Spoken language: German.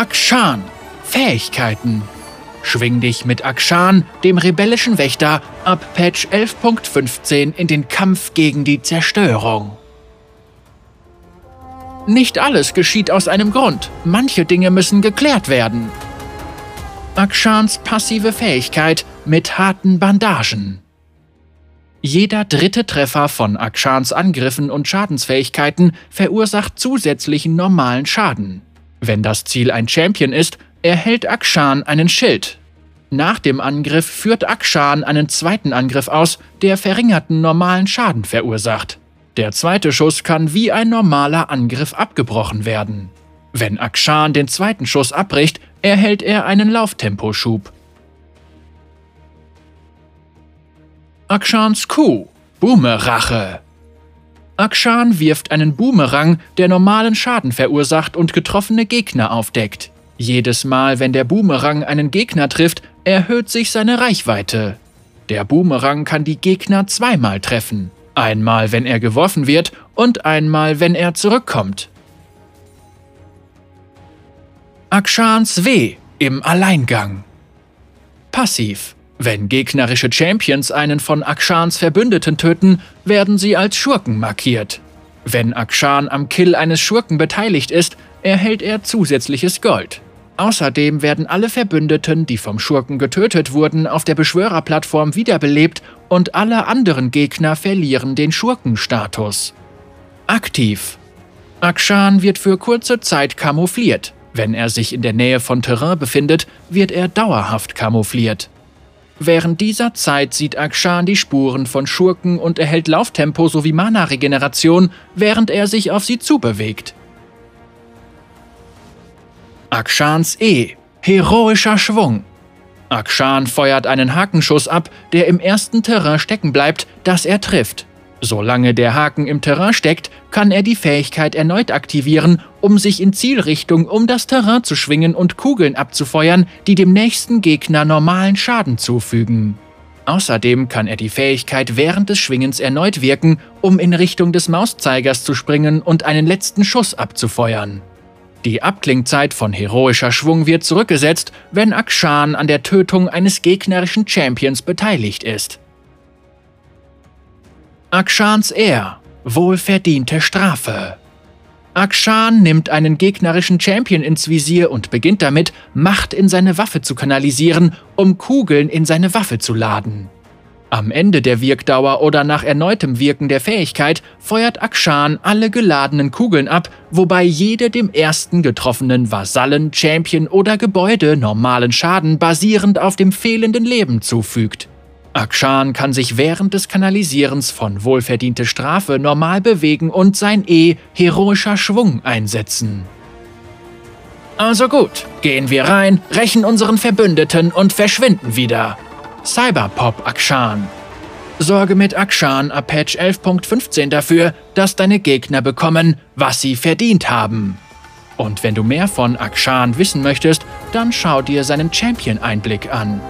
Akshan. Fähigkeiten. Schwing dich mit Akshan, dem rebellischen Wächter, ab Patch 11.15 in den Kampf gegen die Zerstörung. Nicht alles geschieht aus einem Grund. Manche Dinge müssen geklärt werden. Akshans passive Fähigkeit mit harten Bandagen. Jeder dritte Treffer von Akshans Angriffen und Schadensfähigkeiten verursacht zusätzlichen normalen Schaden. Wenn das Ziel ein Champion ist, erhält Akshan einen Schild. Nach dem Angriff führt Akshan einen zweiten Angriff aus, der verringerten normalen Schaden verursacht. Der zweite Schuss kann wie ein normaler Angriff abgebrochen werden. Wenn Akshan den zweiten Schuss abbricht, erhält er einen Lauftemposchub. Akshans Kuh, Boomerache. Akshan wirft einen Boomerang, der normalen Schaden verursacht und getroffene Gegner aufdeckt. Jedes Mal, wenn der Boomerang einen Gegner trifft, erhöht sich seine Reichweite. Der Boomerang kann die Gegner zweimal treffen. Einmal, wenn er geworfen wird und einmal, wenn er zurückkommt. Akshans W im Alleingang. Passiv. Wenn gegnerische Champions einen von Akshans Verbündeten töten, werden sie als Schurken markiert. Wenn Akshan am Kill eines Schurken beteiligt ist, erhält er zusätzliches Gold. Außerdem werden alle Verbündeten, die vom Schurken getötet wurden, auf der Beschwörerplattform wiederbelebt und alle anderen Gegner verlieren den Schurkenstatus. Aktiv. Akshan wird für kurze Zeit kamoufliert. Wenn er sich in der Nähe von Terrain befindet, wird er dauerhaft kamoufliert. Während dieser Zeit sieht Akshan die Spuren von Schurken und erhält Lauftempo sowie Mana-Regeneration, während er sich auf sie zubewegt. Akshans E. Heroischer Schwung. Akshan feuert einen Hakenschuss ab, der im ersten Terrain stecken bleibt, das er trifft. Solange der Haken im Terrain steckt, kann er die Fähigkeit erneut aktivieren, um sich in Zielrichtung um das Terrain zu schwingen und Kugeln abzufeuern, die dem nächsten Gegner normalen Schaden zufügen. Außerdem kann er die Fähigkeit während des Schwingens erneut wirken, um in Richtung des Mauszeigers zu springen und einen letzten Schuss abzufeuern. Die Abklingzeit von heroischer Schwung wird zurückgesetzt, wenn Akshan an der Tötung eines gegnerischen Champions beteiligt ist. Akshans Ehr Wohlverdiente Strafe Akshan nimmt einen gegnerischen Champion ins Visier und beginnt damit, Macht in seine Waffe zu kanalisieren, um Kugeln in seine Waffe zu laden. Am Ende der Wirkdauer oder nach erneutem Wirken der Fähigkeit feuert Akshan alle geladenen Kugeln ab, wobei jede dem ersten getroffenen Vasallen, Champion oder Gebäude normalen Schaden basierend auf dem fehlenden Leben zufügt. Akshan kann sich während des Kanalisierens von wohlverdiente Strafe normal bewegen und sein E heroischer Schwung einsetzen. Also gut, gehen wir rein, rächen unseren Verbündeten und verschwinden wieder. Cyberpop Akshan. Sorge mit Akshan ab Patch 11.15 dafür, dass deine Gegner bekommen, was sie verdient haben. Und wenn du mehr von Akshan wissen möchtest, dann schau dir seinen Champion-Einblick an.